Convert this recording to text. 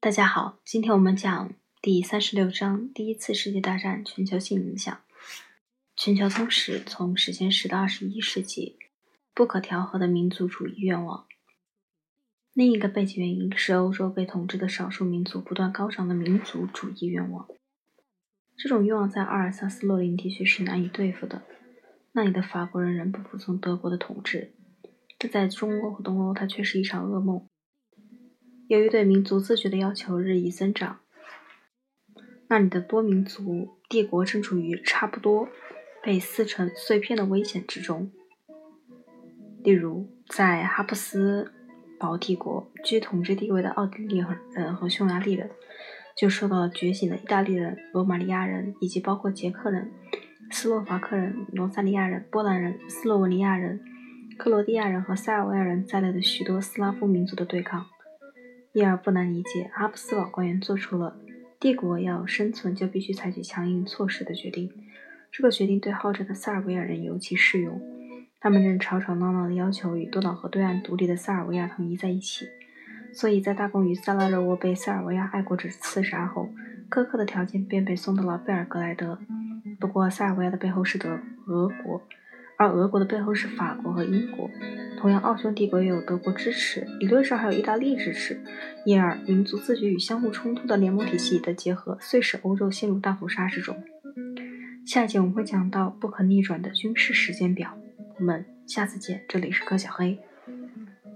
大家好，今天我们讲第三十六章：第一次世界大战全球性影响。全球通史从史前史到二十一世纪，不可调和的民族主义愿望。另一个背景原因是欧洲被统治的少数民族不断高涨的民族主义愿望。这种愿望在阿尔萨斯洛林地区是难以对付的，那里的法国人仍不服从德国的统治，但在中欧和东欧，它却是一场噩梦。由于对民族自觉的要求日益增长，那里的多民族帝国正处于差不多。被撕成碎片的危险之中。例如，在哈布斯堡帝国居统治地位的奥地利人和匈牙利人，就受到了觉醒的意大利人、罗马尼亚人以及包括捷克人、斯洛伐克人、罗萨尼亚人、波兰人、斯洛文尼亚人、克罗地亚人和塞尔维亚人在内的许多斯拉夫民族的对抗。因而不难理解，阿布斯堡官员做出了帝国要生存就必须采取强硬措施的决定。这个决定对好战的塞尔维亚人尤其适用，他们正吵吵闹闹地要求与多瑙河对岸独立的塞尔维亚统一在一起。所以在大公与萨拉热窝被塞尔维亚爱国者刺杀后，苛刻的条件便被送到了贝尔格莱德。不过，塞尔维亚的背后是德俄国，而俄国的背后是法国和英国。同样，奥匈帝国也有德国支持，理论上还有意大利支持。因而，民族自觉与相互冲突的联盟体系的结合，遂使欧洲陷入大屠杀之中。下一节我们会讲到不可逆转的军事时间表，我们下次见。这里是柯小黑。